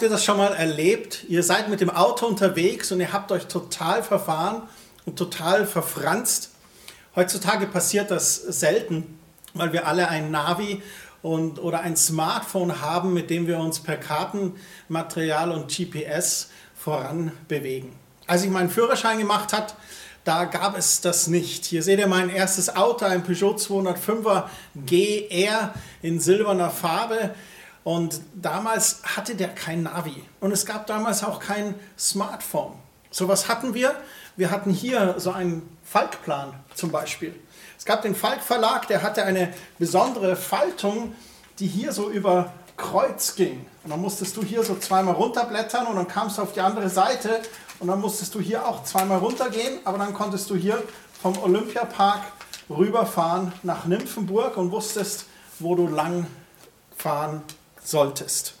Habt ihr das schon mal erlebt? Ihr seid mit dem Auto unterwegs und ihr habt euch total verfahren und total verfranst. Heutzutage passiert das selten, weil wir alle ein Navi und, oder ein Smartphone haben, mit dem wir uns per Kartenmaterial und GPS voran bewegen. Als ich meinen Führerschein gemacht habe, da gab es das nicht. Hier seht ihr mein erstes Auto, ein Peugeot 205er GR in silberner Farbe. Und damals hatte der kein Navi. Und es gab damals auch kein Smartphone. So was hatten wir? Wir hatten hier so einen Falkplan zum Beispiel. Es gab den Falk Verlag, der hatte eine besondere Faltung, die hier so über Kreuz ging. Und dann musstest du hier so zweimal runterblättern und dann kamst du auf die andere Seite und dann musstest du hier auch zweimal runtergehen, aber dann konntest du hier vom Olympiapark rüberfahren nach Nymphenburg und wusstest, wo du lang fahren solltest.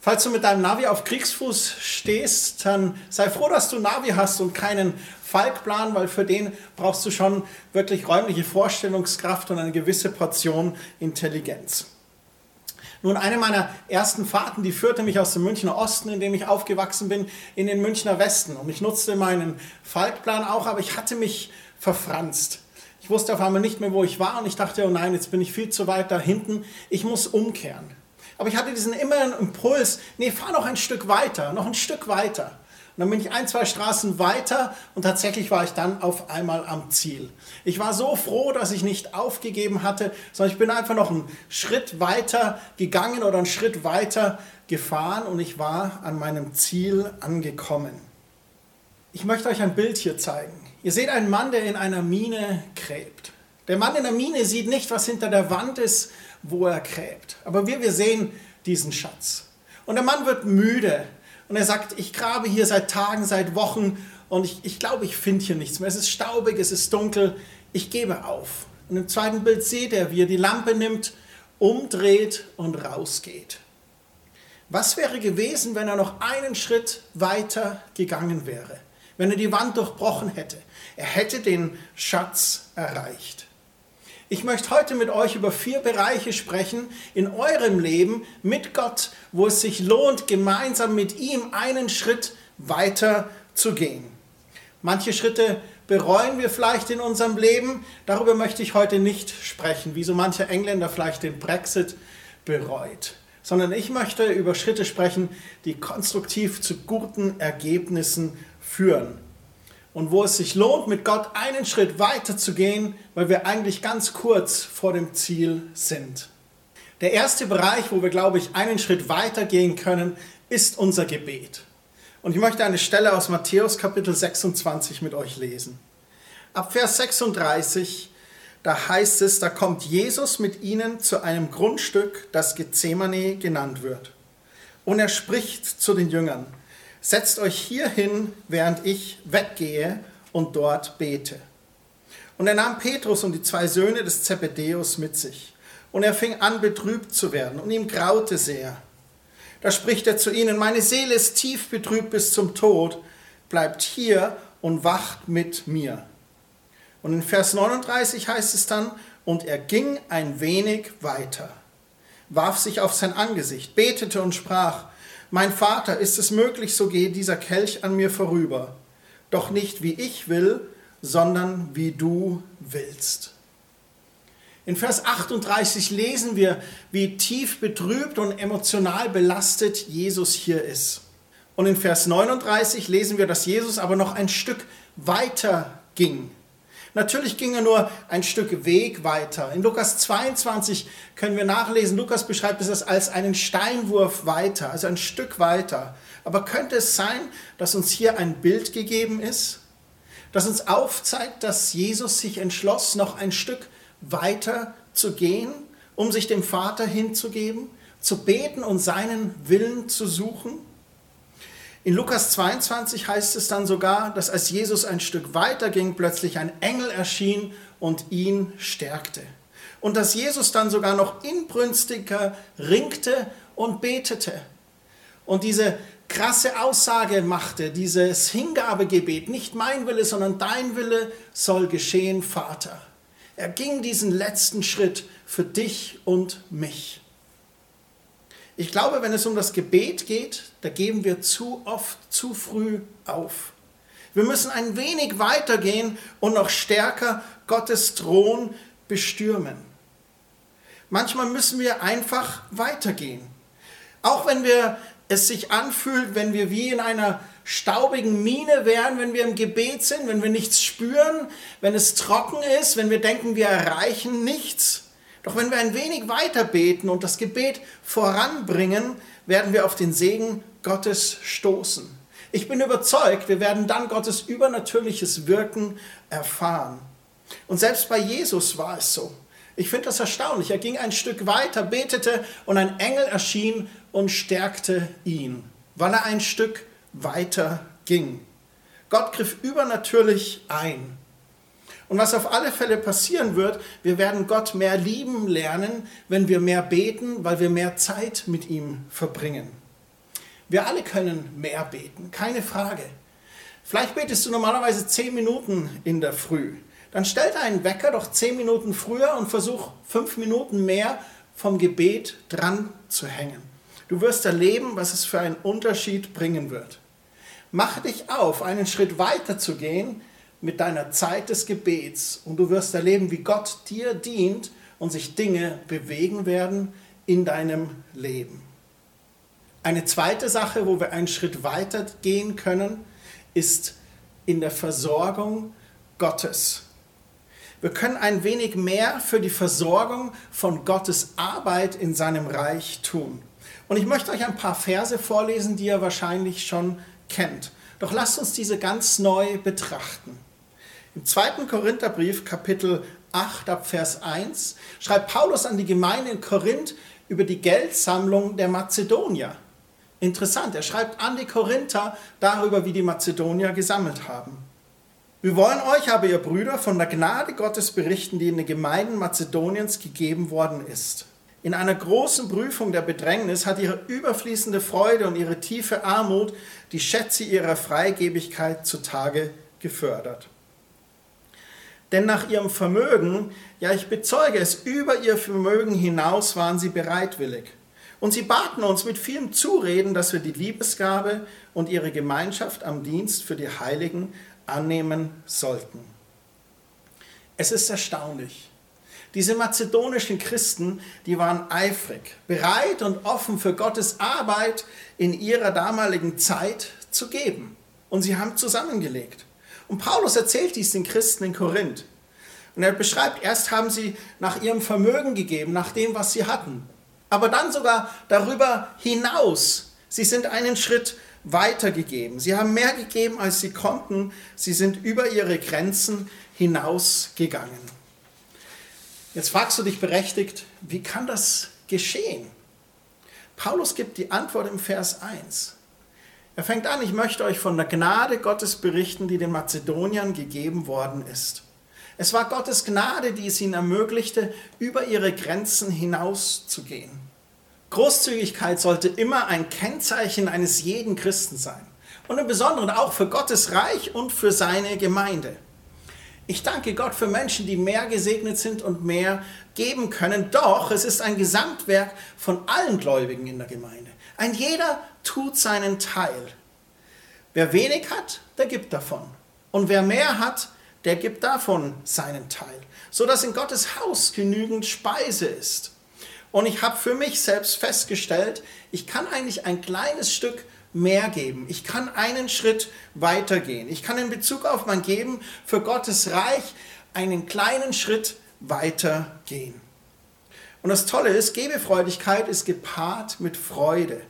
Falls du mit deinem Navi auf Kriegsfuß stehst, dann sei froh, dass du Navi hast und keinen Falkplan, weil für den brauchst du schon wirklich räumliche Vorstellungskraft und eine gewisse Portion Intelligenz. Nun, eine meiner ersten Fahrten, die führte mich aus dem Münchner Osten, in dem ich aufgewachsen bin, in den Münchner Westen. Und ich nutzte meinen Falkplan auch, aber ich hatte mich verfranst. Ich wusste auf einmal nicht mehr, wo ich war und ich dachte, oh nein, jetzt bin ich viel zu weit da hinten. Ich muss umkehren. Aber ich hatte diesen inneren Impuls, nee, fahr noch ein Stück weiter, noch ein Stück weiter. Und dann bin ich ein, zwei Straßen weiter und tatsächlich war ich dann auf einmal am Ziel. Ich war so froh, dass ich nicht aufgegeben hatte, sondern ich bin einfach noch einen Schritt weiter gegangen oder einen Schritt weiter gefahren und ich war an meinem Ziel angekommen. Ich möchte euch ein Bild hier zeigen. Ihr seht einen Mann, der in einer Mine gräbt. Der Mann in der Mine sieht nicht, was hinter der Wand ist, wo er gräbt. Aber wir, wir sehen diesen Schatz. Und der Mann wird müde und er sagt, ich grabe hier seit Tagen, seit Wochen und ich, ich glaube, ich finde hier nichts mehr. Es ist staubig, es ist dunkel, ich gebe auf. Und im zweiten Bild seht er, wie er die Lampe nimmt, umdreht und rausgeht. Was wäre gewesen, wenn er noch einen Schritt weiter gegangen wäre? Wenn er die Wand durchbrochen hätte? Er hätte den Schatz erreicht. Ich möchte heute mit euch über vier Bereiche sprechen in eurem Leben mit Gott, wo es sich lohnt, gemeinsam mit ihm einen Schritt weiter zu gehen. Manche Schritte bereuen wir vielleicht in unserem Leben. Darüber möchte ich heute nicht sprechen, wie so mancher Engländer vielleicht den Brexit bereut, sondern ich möchte über Schritte sprechen, die konstruktiv zu guten Ergebnissen führen und wo es sich lohnt, mit Gott einen Schritt weiter zu gehen, weil wir eigentlich ganz kurz vor dem Ziel sind. Der erste Bereich, wo wir, glaube ich, einen Schritt weiter gehen können, ist unser Gebet. Und ich möchte eine Stelle aus Matthäus Kapitel 26 mit euch lesen. Ab Vers 36, da heißt es, da kommt Jesus mit ihnen zu einem Grundstück, das Gethsemane genannt wird. Und er spricht zu den Jüngern, setzt euch hier hin, während ich weggehe und dort bete. Und er nahm Petrus und die zwei Söhne des Zebedeus mit sich. Und er fing an, betrübt zu werden, und ihm graute sehr. Da spricht er zu ihnen, meine Seele ist tief betrübt bis zum Tod, bleibt hier und wacht mit mir. Und in Vers 39 heißt es dann, und er ging ein wenig weiter, warf sich auf sein Angesicht, betete und sprach, mein Vater, ist es möglich, so gehe dieser Kelch an mir vorüber, doch nicht wie ich will, sondern wie du willst. In Vers 38 lesen wir, wie tief betrübt und emotional belastet Jesus hier ist. Und in Vers 39 lesen wir, dass Jesus aber noch ein Stück weiter ging. Natürlich ging er nur ein Stück Weg weiter. In Lukas 22 können wir nachlesen, Lukas beschreibt es als einen Steinwurf weiter, also ein Stück weiter. Aber könnte es sein, dass uns hier ein Bild gegeben ist, das uns aufzeigt, dass Jesus sich entschloss, noch ein Stück weiter zu gehen, um sich dem Vater hinzugeben, zu beten und seinen Willen zu suchen? In Lukas 22 heißt es dann sogar, dass als Jesus ein Stück weiter ging, plötzlich ein Engel erschien und ihn stärkte. Und dass Jesus dann sogar noch inbrünstiger ringte und betete. Und diese krasse Aussage machte, dieses Hingabegebet, nicht mein Wille, sondern dein Wille soll geschehen, Vater. Er ging diesen letzten Schritt für dich und mich. Ich glaube, wenn es um das Gebet geht, da geben wir zu oft, zu früh auf. Wir müssen ein wenig weitergehen und noch stärker Gottes Thron bestürmen. Manchmal müssen wir einfach weitergehen. Auch wenn wir es sich anfühlt, wenn wir wie in einer staubigen Mine wären, wenn wir im Gebet sind, wenn wir nichts spüren, wenn es trocken ist, wenn wir denken, wir erreichen nichts. Doch wenn wir ein wenig weiter beten und das Gebet voranbringen, werden wir auf den Segen Gottes stoßen. Ich bin überzeugt, wir werden dann Gottes übernatürliches Wirken erfahren. Und selbst bei Jesus war es so. Ich finde das erstaunlich. Er ging ein Stück weiter, betete und ein Engel erschien und stärkte ihn, weil er ein Stück weiter ging. Gott griff übernatürlich ein. Und was auf alle Fälle passieren wird, wir werden Gott mehr lieben lernen, wenn wir mehr beten, weil wir mehr Zeit mit ihm verbringen. Wir alle können mehr beten, keine Frage. Vielleicht betest du normalerweise zehn Minuten in der Früh. Dann stell deinen Wecker doch zehn Minuten früher und versuch fünf Minuten mehr vom Gebet dran zu hängen. Du wirst erleben, was es für einen Unterschied bringen wird. Mach dich auf, einen Schritt weiter zu gehen mit deiner Zeit des Gebets und du wirst erleben, wie Gott dir dient und sich Dinge bewegen werden in deinem Leben. Eine zweite Sache, wo wir einen Schritt weiter gehen können, ist in der Versorgung Gottes. Wir können ein wenig mehr für die Versorgung von Gottes Arbeit in seinem Reich tun. Und ich möchte euch ein paar Verse vorlesen, die ihr wahrscheinlich schon kennt. Doch lasst uns diese ganz neu betrachten. Im 2. Korintherbrief, Kapitel 8, ab Vers 1, schreibt Paulus an die Gemeinde in Korinth über die Geldsammlung der Mazedonier. Interessant, er schreibt an die Korinther darüber, wie die Mazedonier gesammelt haben. Wir wollen euch aber, ihr Brüder, von der Gnade Gottes berichten, die in den Gemeinden Mazedoniens gegeben worden ist. In einer großen Prüfung der Bedrängnis hat ihre überfließende Freude und ihre tiefe Armut die Schätze ihrer Freigebigkeit zutage gefördert. Denn nach ihrem Vermögen, ja ich bezeuge es, über ihr Vermögen hinaus waren sie bereitwillig. Und sie baten uns mit vielem Zureden, dass wir die Liebesgabe und ihre Gemeinschaft am Dienst für die Heiligen annehmen sollten. Es ist erstaunlich. Diese mazedonischen Christen, die waren eifrig, bereit und offen für Gottes Arbeit in ihrer damaligen Zeit zu geben. Und sie haben zusammengelegt. Und Paulus erzählt dies den Christen in Korinth. Und er beschreibt, erst haben sie nach ihrem Vermögen gegeben, nach dem, was sie hatten. Aber dann sogar darüber hinaus. Sie sind einen Schritt weitergegeben. Sie haben mehr gegeben, als sie konnten. Sie sind über ihre Grenzen hinausgegangen. Jetzt fragst du dich berechtigt, wie kann das geschehen? Paulus gibt die Antwort im Vers 1. Er fängt an, ich möchte euch von der Gnade Gottes berichten, die den Mazedoniern gegeben worden ist. Es war Gottes Gnade, die es ihnen ermöglichte, über ihre Grenzen hinauszugehen. Großzügigkeit sollte immer ein Kennzeichen eines jeden Christen sein. Und im Besonderen auch für Gottes Reich und für seine Gemeinde. Ich danke Gott für Menschen, die mehr gesegnet sind und mehr geben können. Doch es ist ein Gesamtwerk von allen Gläubigen in der Gemeinde. Ein jeder tut seinen Teil. Wer wenig hat, der gibt davon. Und wer mehr hat, der gibt davon seinen Teil. So dass in Gottes Haus genügend Speise ist. Und ich habe für mich selbst festgestellt, ich kann eigentlich ein kleines Stück mehr geben. Ich kann einen Schritt weitergehen. Ich kann in Bezug auf mein Geben für Gottes Reich einen kleinen Schritt weitergehen. Und das Tolle ist, Gebefreudigkeit ist gepaart mit Freude.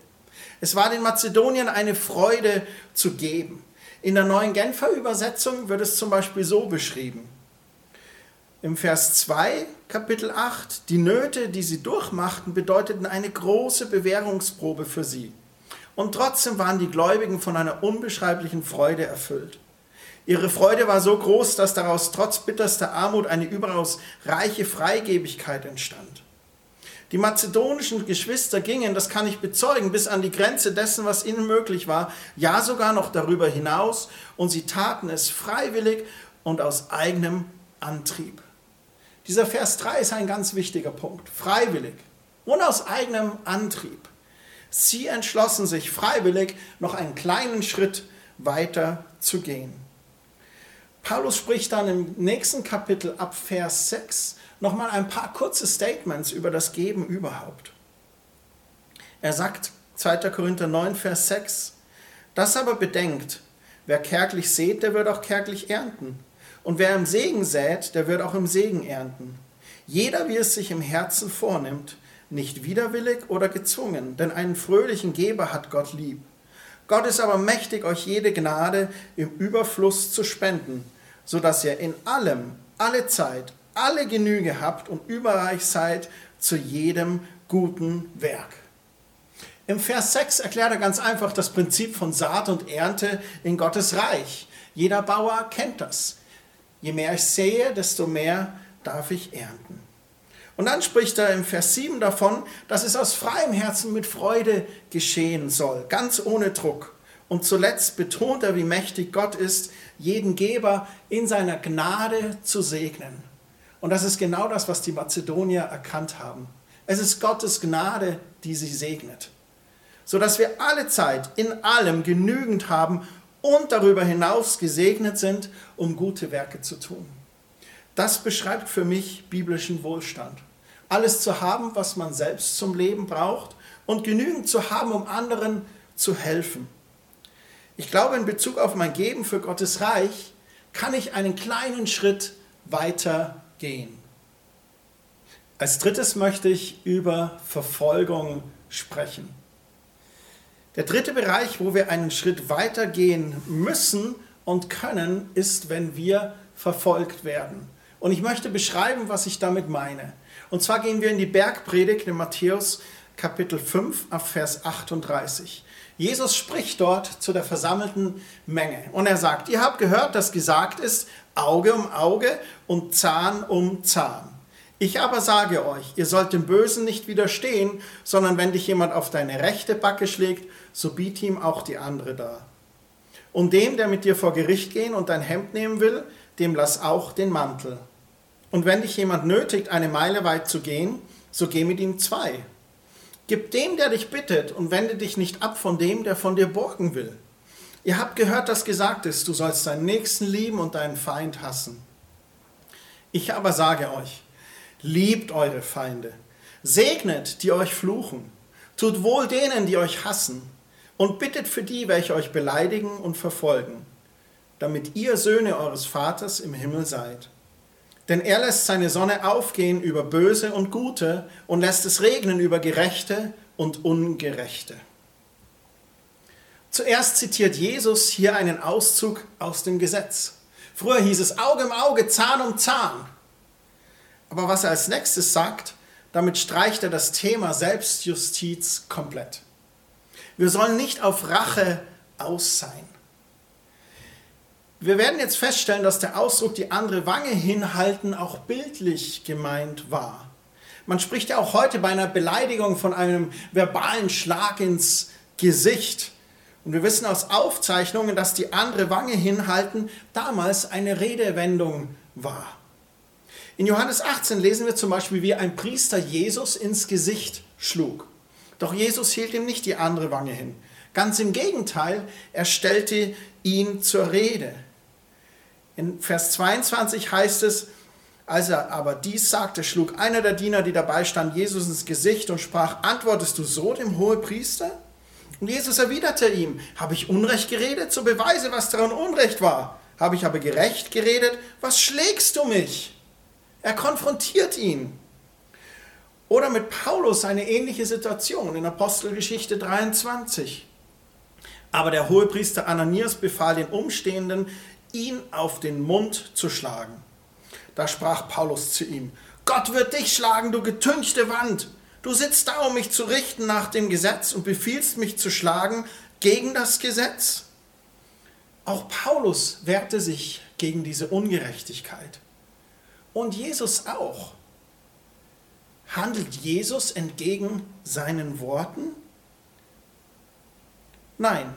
Es war den Mazedoniern eine Freude zu geben. In der neuen Genfer Übersetzung wird es zum Beispiel so beschrieben. Im Vers 2, Kapitel 8, die Nöte, die sie durchmachten, bedeuteten eine große Bewährungsprobe für sie. Und trotzdem waren die Gläubigen von einer unbeschreiblichen Freude erfüllt. Ihre Freude war so groß, dass daraus trotz bitterster Armut eine überaus reiche Freigebigkeit entstand. Die mazedonischen Geschwister gingen, das kann ich bezeugen, bis an die Grenze dessen, was ihnen möglich war, ja sogar noch darüber hinaus, und sie taten es freiwillig und aus eigenem Antrieb. Dieser Vers 3 ist ein ganz wichtiger Punkt. Freiwillig und aus eigenem Antrieb. Sie entschlossen sich freiwillig, noch einen kleinen Schritt weiter zu gehen. Paulus spricht dann im nächsten Kapitel ab Vers 6 nochmal ein paar kurze Statements über das Geben überhaupt. Er sagt 2. Korinther 9, Vers 6, das aber bedenkt, wer kärglich sät, der wird auch kärglich ernten. Und wer im Segen sät, der wird auch im Segen ernten. Jeder, wie es sich im Herzen vornimmt, nicht widerwillig oder gezwungen, denn einen fröhlichen Geber hat Gott lieb. Gott ist aber mächtig, euch jede Gnade im Überfluss zu spenden, so dass ihr in allem, alle Zeit, alle Genüge habt und überreich seid zu jedem guten Werk. Im Vers 6 erklärt er ganz einfach das Prinzip von Saat und Ernte in Gottes Reich. Jeder Bauer kennt das. Je mehr ich sehe, desto mehr darf ich ernten. Und dann spricht er im Vers 7 davon, dass es aus freiem Herzen mit Freude geschehen soll, ganz ohne Druck. Und zuletzt betont er, wie mächtig Gott ist, jeden Geber in seiner Gnade zu segnen. Und das ist genau das, was die Mazedonier erkannt haben. Es ist Gottes Gnade, die sie segnet, sodass wir alle Zeit in allem genügend haben und darüber hinaus gesegnet sind, um gute Werke zu tun. Das beschreibt für mich biblischen Wohlstand. Alles zu haben, was man selbst zum Leben braucht und genügend zu haben, um anderen zu helfen. Ich glaube, in Bezug auf mein Geben für Gottes Reich kann ich einen kleinen Schritt weiter gehen. Als drittes möchte ich über Verfolgung sprechen. Der dritte Bereich, wo wir einen Schritt weiter gehen müssen und können, ist, wenn wir verfolgt werden. Und ich möchte beschreiben, was ich damit meine. Und zwar gehen wir in die Bergpredigt in Matthäus Kapitel 5 auf Vers 38. Jesus spricht dort zu der versammelten Menge und er sagt, ihr habt gehört, dass gesagt ist, Auge um Auge und Zahn um Zahn. Ich aber sage euch, ihr sollt dem Bösen nicht widerstehen, sondern wenn dich jemand auf deine rechte Backe schlägt, so biete ihm auch die andere dar. Und dem, der mit dir vor Gericht gehen und dein Hemd nehmen will, dem lass auch den Mantel. Und wenn dich jemand nötigt, eine Meile weit zu gehen, so geh mit ihm zwei. Gib dem, der dich bittet, und wende dich nicht ab von dem, der von dir borgen will. Ihr habt gehört, dass gesagt ist, du sollst deinen Nächsten lieben und deinen Feind hassen. Ich aber sage euch, liebt eure Feinde, segnet, die euch fluchen, tut wohl denen, die euch hassen, und bittet für die, welche euch beleidigen und verfolgen, damit ihr Söhne eures Vaters im Himmel seid. Denn er lässt seine Sonne aufgehen über Böse und Gute und lässt es regnen über Gerechte und Ungerechte. Zuerst zitiert Jesus hier einen Auszug aus dem Gesetz. Früher hieß es Auge um Auge, Zahn um Zahn. Aber was er als nächstes sagt, damit streicht er das Thema Selbstjustiz komplett. Wir sollen nicht auf Rache aus sein. Wir werden jetzt feststellen, dass der Ausdruck die andere Wange hinhalten auch bildlich gemeint war. Man spricht ja auch heute bei einer Beleidigung von einem verbalen Schlag ins Gesicht. Und wir wissen aus Aufzeichnungen, dass die andere Wange hinhalten damals eine Redewendung war. In Johannes 18 lesen wir zum Beispiel, wie ein Priester Jesus ins Gesicht schlug. Doch Jesus hielt ihm nicht die andere Wange hin. Ganz im Gegenteil, er stellte ihn zur Rede. In Vers 22 heißt es, als er aber dies sagte, schlug einer der Diener, die dabei stand, Jesus ins Gesicht und sprach, antwortest du so dem Hohepriester? Und Jesus erwiderte ihm, habe ich Unrecht geredet, so beweise, was daran Unrecht war. Habe ich aber gerecht geredet, was schlägst du mich? Er konfrontiert ihn. Oder mit Paulus eine ähnliche Situation in Apostelgeschichte 23. Aber der Hohepriester Ananias befahl den Umstehenden, ihn auf den Mund zu schlagen. Da sprach Paulus zu ihm, Gott wird dich schlagen, du getünchte Wand. Du sitzt da, um mich zu richten nach dem Gesetz und befiehlst mich zu schlagen gegen das Gesetz. Auch Paulus wehrte sich gegen diese Ungerechtigkeit. Und Jesus auch. Handelt Jesus entgegen seinen Worten? Nein,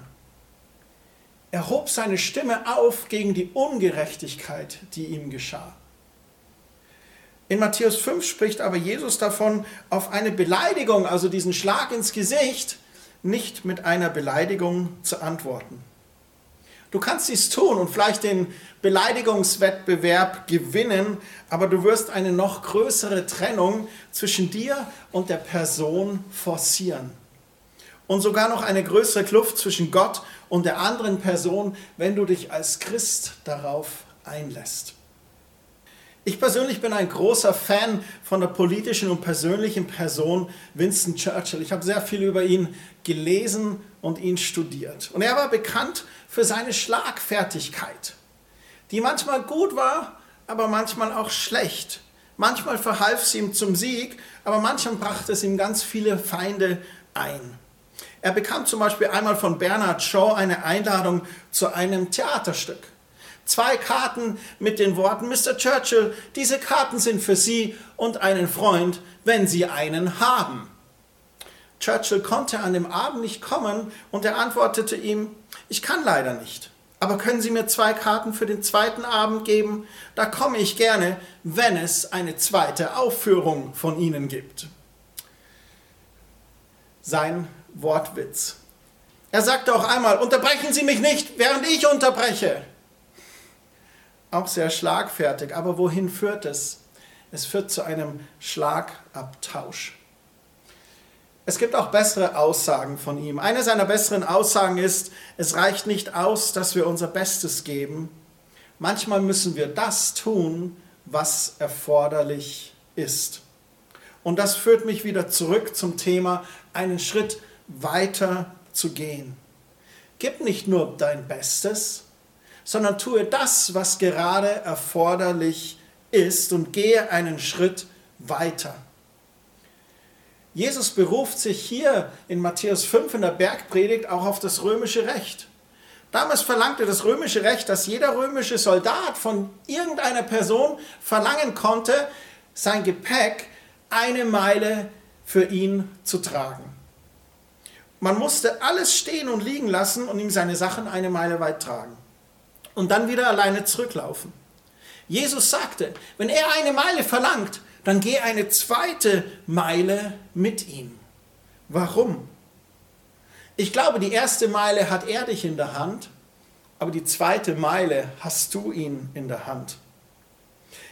er hob seine Stimme auf gegen die Ungerechtigkeit, die ihm geschah. In Matthäus 5 spricht aber Jesus davon, auf eine Beleidigung, also diesen Schlag ins Gesicht, nicht mit einer Beleidigung zu antworten. Du kannst dies tun und vielleicht den Beleidigungswettbewerb gewinnen, aber du wirst eine noch größere Trennung zwischen dir und der Person forcieren. Und sogar noch eine größere Kluft zwischen Gott und der anderen Person, wenn du dich als Christ darauf einlässt. Ich persönlich bin ein großer Fan von der politischen und persönlichen Person Winston Churchill. Ich habe sehr viel über ihn gelesen und ihn studiert. Und er war bekannt für seine Schlagfertigkeit, die manchmal gut war, aber manchmal auch schlecht. Manchmal verhalf sie ihm zum Sieg, aber manchmal brachte es ihm ganz viele Feinde ein. Er bekam zum Beispiel einmal von Bernard Shaw eine Einladung zu einem Theaterstück. Zwei Karten mit den Worten, Mr. Churchill, diese Karten sind für Sie und einen Freund, wenn Sie einen haben. Churchill konnte an dem Abend nicht kommen und er antwortete ihm, ich kann leider nicht. Aber können Sie mir zwei Karten für den zweiten Abend geben? Da komme ich gerne, wenn es eine zweite Aufführung von Ihnen gibt. Sein Wortwitz. Er sagte auch einmal, unterbrechen Sie mich nicht, während ich unterbreche auch sehr schlagfertig. Aber wohin führt es? Es führt zu einem Schlagabtausch. Es gibt auch bessere Aussagen von ihm. Eine seiner besseren Aussagen ist, es reicht nicht aus, dass wir unser Bestes geben. Manchmal müssen wir das tun, was erforderlich ist. Und das führt mich wieder zurück zum Thema, einen Schritt weiter zu gehen. Gib nicht nur dein Bestes, sondern tue das, was gerade erforderlich ist und gehe einen Schritt weiter. Jesus beruft sich hier in Matthäus 5 in der Bergpredigt auch auf das römische Recht. Damals verlangte das römische Recht, dass jeder römische Soldat von irgendeiner Person verlangen konnte, sein Gepäck eine Meile für ihn zu tragen. Man musste alles stehen und liegen lassen und ihm seine Sachen eine Meile weit tragen und dann wieder alleine zurücklaufen. Jesus sagte, wenn er eine Meile verlangt, dann geh eine zweite Meile mit ihm. Warum? Ich glaube, die erste Meile hat er dich in der Hand, aber die zweite Meile hast du ihn in der Hand.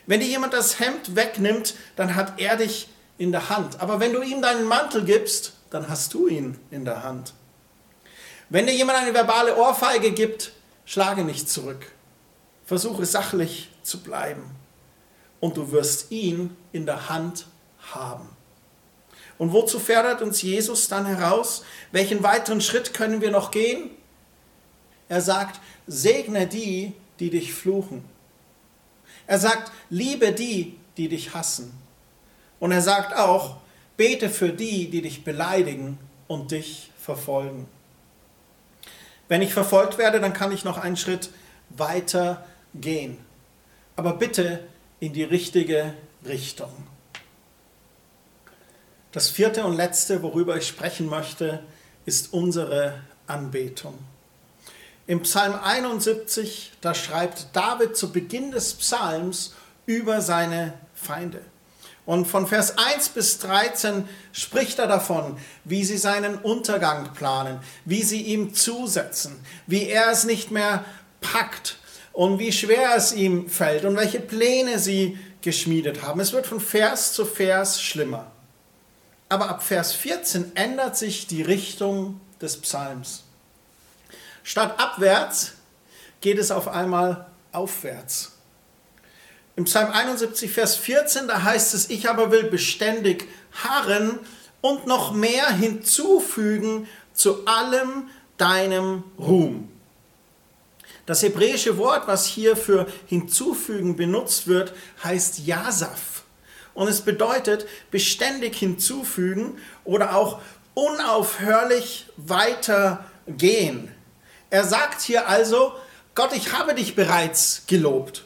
Wenn dir jemand das Hemd wegnimmt, dann hat er dich in der Hand. Aber wenn du ihm deinen Mantel gibst, dann hast du ihn in der Hand. Wenn dir jemand eine verbale Ohrfeige gibt, Schlage nicht zurück. Versuche sachlich zu bleiben. Und du wirst ihn in der Hand haben. Und wozu fördert uns Jesus dann heraus? Welchen weiteren Schritt können wir noch gehen? Er sagt, segne die, die dich fluchen. Er sagt, liebe die, die dich hassen. Und er sagt auch, bete für die, die dich beleidigen und dich verfolgen. Wenn ich verfolgt werde, dann kann ich noch einen Schritt weiter gehen. Aber bitte in die richtige Richtung. Das vierte und letzte, worüber ich sprechen möchte, ist unsere Anbetung. Im Psalm 71, da schreibt David zu Beginn des Psalms über seine Feinde. Und von Vers 1 bis 13 spricht er davon, wie sie seinen Untergang planen, wie sie ihm zusetzen, wie er es nicht mehr packt und wie schwer es ihm fällt und welche Pläne sie geschmiedet haben. Es wird von Vers zu Vers schlimmer. Aber ab Vers 14 ändert sich die Richtung des Psalms. Statt abwärts geht es auf einmal aufwärts. Im Psalm 71, Vers 14, da heißt es, ich aber will beständig harren und noch mehr hinzufügen zu allem deinem Ruhm. Das hebräische Wort, was hier für hinzufügen benutzt wird, heißt Yasaf. Und es bedeutet beständig hinzufügen oder auch unaufhörlich weitergehen. Er sagt hier also, Gott, ich habe dich bereits gelobt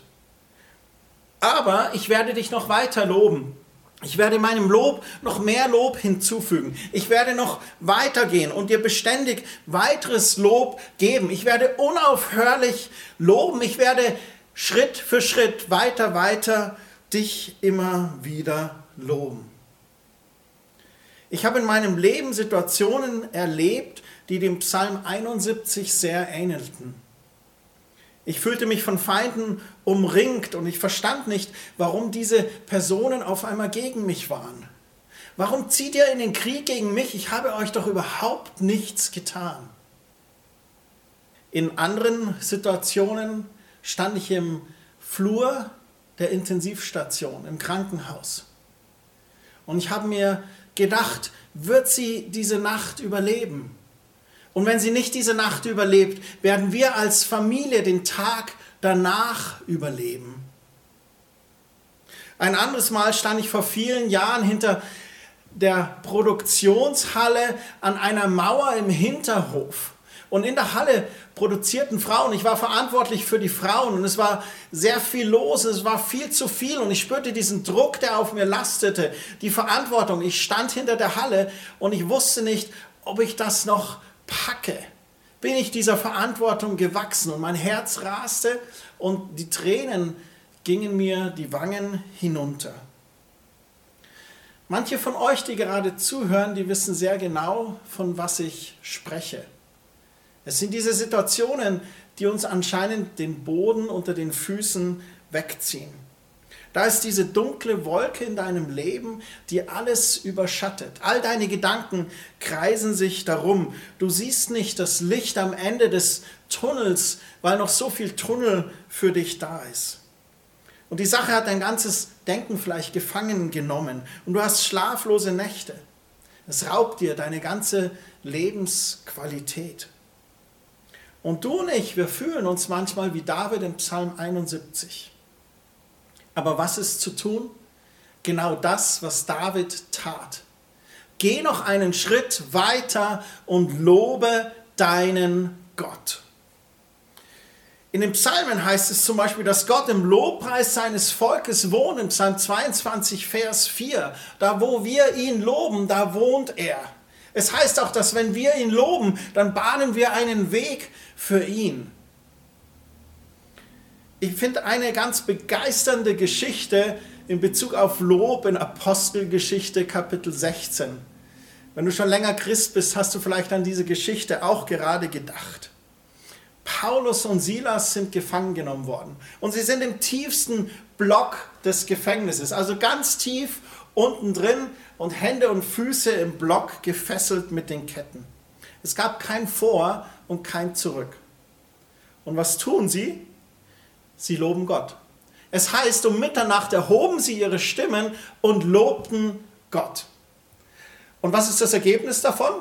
aber ich werde dich noch weiter loben. Ich werde meinem Lob noch mehr Lob hinzufügen. Ich werde noch weitergehen und dir beständig weiteres Lob geben. Ich werde unaufhörlich loben. Ich werde Schritt für Schritt weiter, weiter dich immer wieder loben. Ich habe in meinem Leben Situationen erlebt, die dem Psalm 71 sehr ähnelten. Ich fühlte mich von Feinden umringt und ich verstand nicht, warum diese Personen auf einmal gegen mich waren. Warum zieht ihr in den Krieg gegen mich? Ich habe euch doch überhaupt nichts getan. In anderen Situationen stand ich im Flur der Intensivstation, im Krankenhaus. Und ich habe mir gedacht, wird sie diese Nacht überleben? Und wenn sie nicht diese Nacht überlebt, werden wir als Familie den Tag danach überleben. Ein anderes Mal stand ich vor vielen Jahren hinter der Produktionshalle an einer Mauer im Hinterhof. Und in der Halle produzierten Frauen. Ich war verantwortlich für die Frauen und es war sehr viel los, es war viel zu viel und ich spürte diesen Druck, der auf mir lastete, die Verantwortung. Ich stand hinter der Halle und ich wusste nicht, ob ich das noch packe. Bin ich dieser Verantwortung gewachsen und mein Herz raste und die Tränen gingen mir die Wangen hinunter. Manche von euch, die gerade zuhören, die wissen sehr genau, von was ich spreche. Es sind diese Situationen, die uns anscheinend den Boden unter den Füßen wegziehen. Da ist diese dunkle Wolke in deinem Leben, die alles überschattet. All deine Gedanken kreisen sich darum. Du siehst nicht das Licht am Ende des Tunnels, weil noch so viel Tunnel für dich da ist. Und die Sache hat dein ganzes Denken vielleicht gefangen genommen und du hast schlaflose Nächte. Es raubt dir deine ganze Lebensqualität. Und du und ich, wir fühlen uns manchmal wie David im Psalm 71. Aber was ist zu tun? Genau das, was David tat. Geh noch einen Schritt weiter und lobe deinen Gott. In den Psalmen heißt es zum Beispiel, dass Gott im Lobpreis seines Volkes wohnt, in Psalm 22, Vers 4. Da, wo wir ihn loben, da wohnt er. Es heißt auch, dass wenn wir ihn loben, dann bahnen wir einen Weg für ihn. Ich finde eine ganz begeisternde Geschichte in Bezug auf Lob in Apostelgeschichte Kapitel 16. Wenn du schon länger Christ bist, hast du vielleicht an diese Geschichte auch gerade gedacht. Paulus und Silas sind gefangen genommen worden und sie sind im tiefsten Block des Gefängnisses, also ganz tief unten drin und Hände und Füße im Block gefesselt mit den Ketten. Es gab kein Vor und kein Zurück. Und was tun sie? Sie loben Gott. Es heißt, um Mitternacht erhoben sie ihre Stimmen und lobten Gott. Und was ist das Ergebnis davon?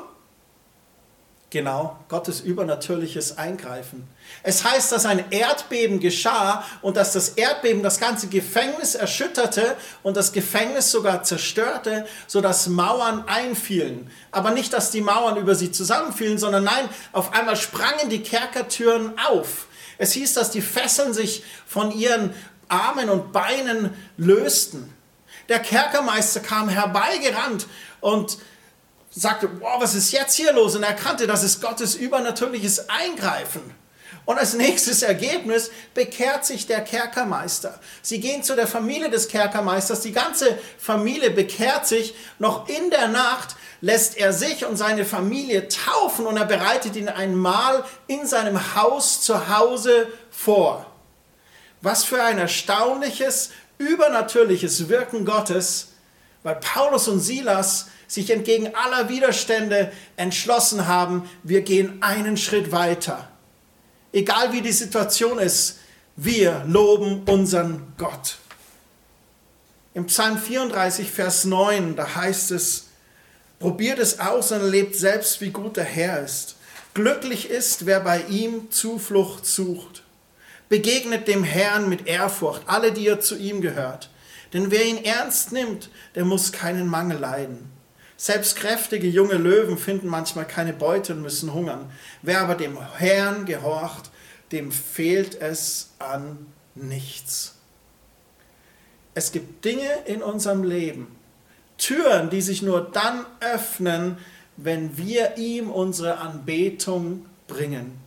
Genau, Gottes übernatürliches Eingreifen. Es heißt, dass ein Erdbeben geschah und dass das Erdbeben das ganze Gefängnis erschütterte und das Gefängnis sogar zerstörte, sodass Mauern einfielen. Aber nicht, dass die Mauern über sie zusammenfielen, sondern nein, auf einmal sprangen die Kerkertüren auf. Es hieß, dass die Fesseln sich von ihren Armen und Beinen lösten. Der Kerkermeister kam herbeigerannt und sagte, boah, was ist jetzt hier los? Und er erkannte, das ist Gottes übernatürliches Eingreifen. Und als nächstes Ergebnis bekehrt sich der Kerkermeister. Sie gehen zu der Familie des Kerkermeisters. Die ganze Familie bekehrt sich. Noch in der Nacht lässt er sich und seine Familie taufen und er bereitet ihnen ein Mahl in seinem Haus zu Hause vor. Was für ein erstaunliches, übernatürliches Wirken Gottes, weil Paulus und Silas sich entgegen aller Widerstände entschlossen haben, wir gehen einen Schritt weiter. Egal wie die Situation ist, wir loben unseren Gott. Im Psalm 34, Vers 9, da heißt es, probiert es aus und erlebt selbst, wie gut der Herr ist. Glücklich ist, wer bei ihm Zuflucht sucht. Begegnet dem Herrn mit Ehrfurcht, alle, die ihr zu ihm gehört. Denn wer ihn ernst nimmt, der muss keinen Mangel leiden. Selbst kräftige junge Löwen finden manchmal keine Beute und müssen hungern. Wer aber dem Herrn gehorcht, dem fehlt es an nichts. Es gibt Dinge in unserem Leben, Türen, die sich nur dann öffnen, wenn wir ihm unsere Anbetung bringen.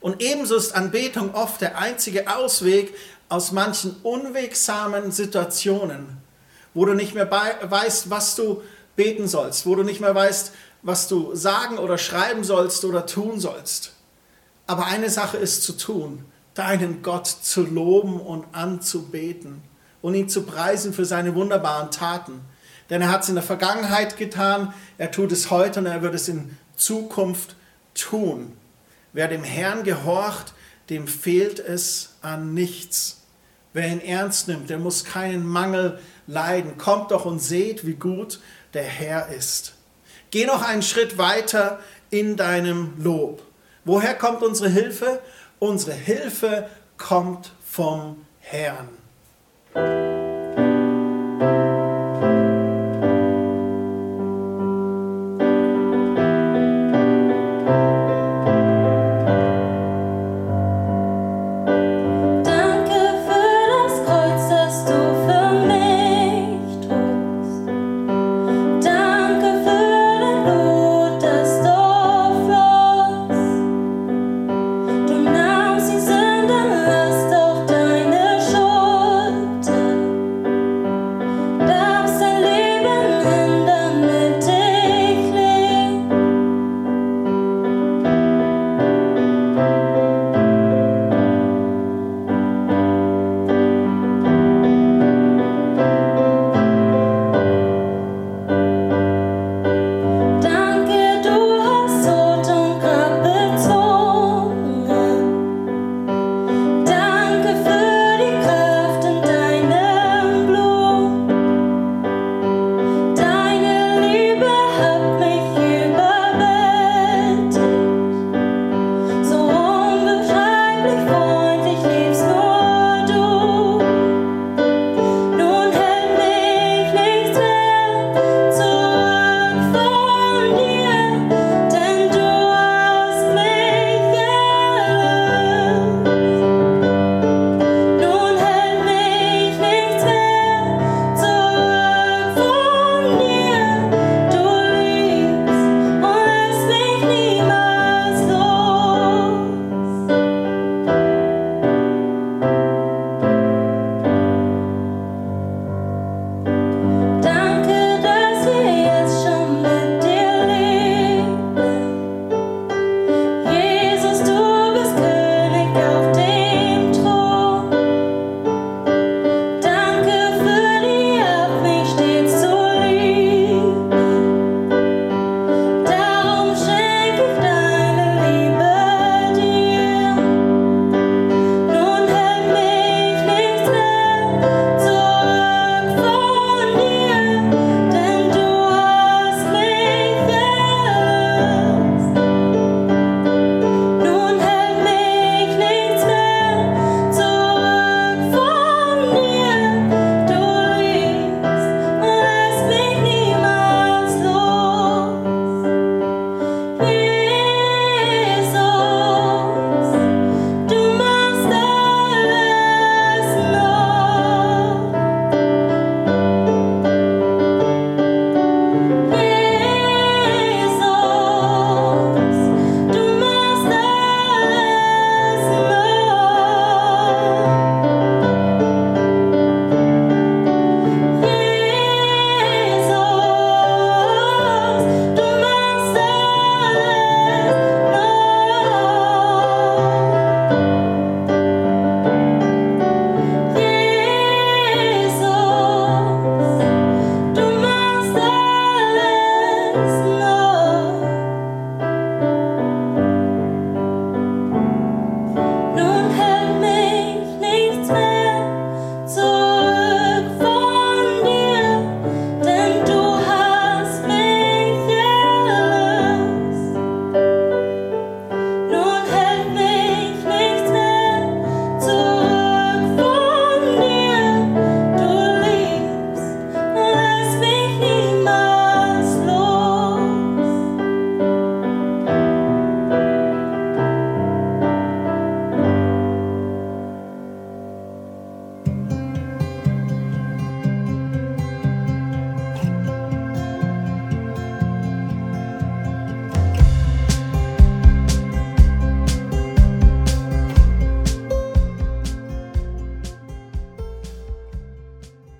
Und ebenso ist Anbetung oft der einzige Ausweg aus manchen unwegsamen Situationen wo du nicht mehr weißt, was du beten sollst, wo du nicht mehr weißt, was du sagen oder schreiben sollst oder tun sollst. Aber eine Sache ist zu tun, deinen Gott zu loben und anzubeten und ihn zu preisen für seine wunderbaren Taten. Denn er hat es in der Vergangenheit getan, er tut es heute und er wird es in Zukunft tun. Wer dem Herrn gehorcht, dem fehlt es an nichts. Wer ihn ernst nimmt, der muss keinen Mangel leiden. Kommt doch und seht, wie gut der Herr ist. Geh noch einen Schritt weiter in deinem Lob. Woher kommt unsere Hilfe? Unsere Hilfe kommt vom Herrn. Thank you. see.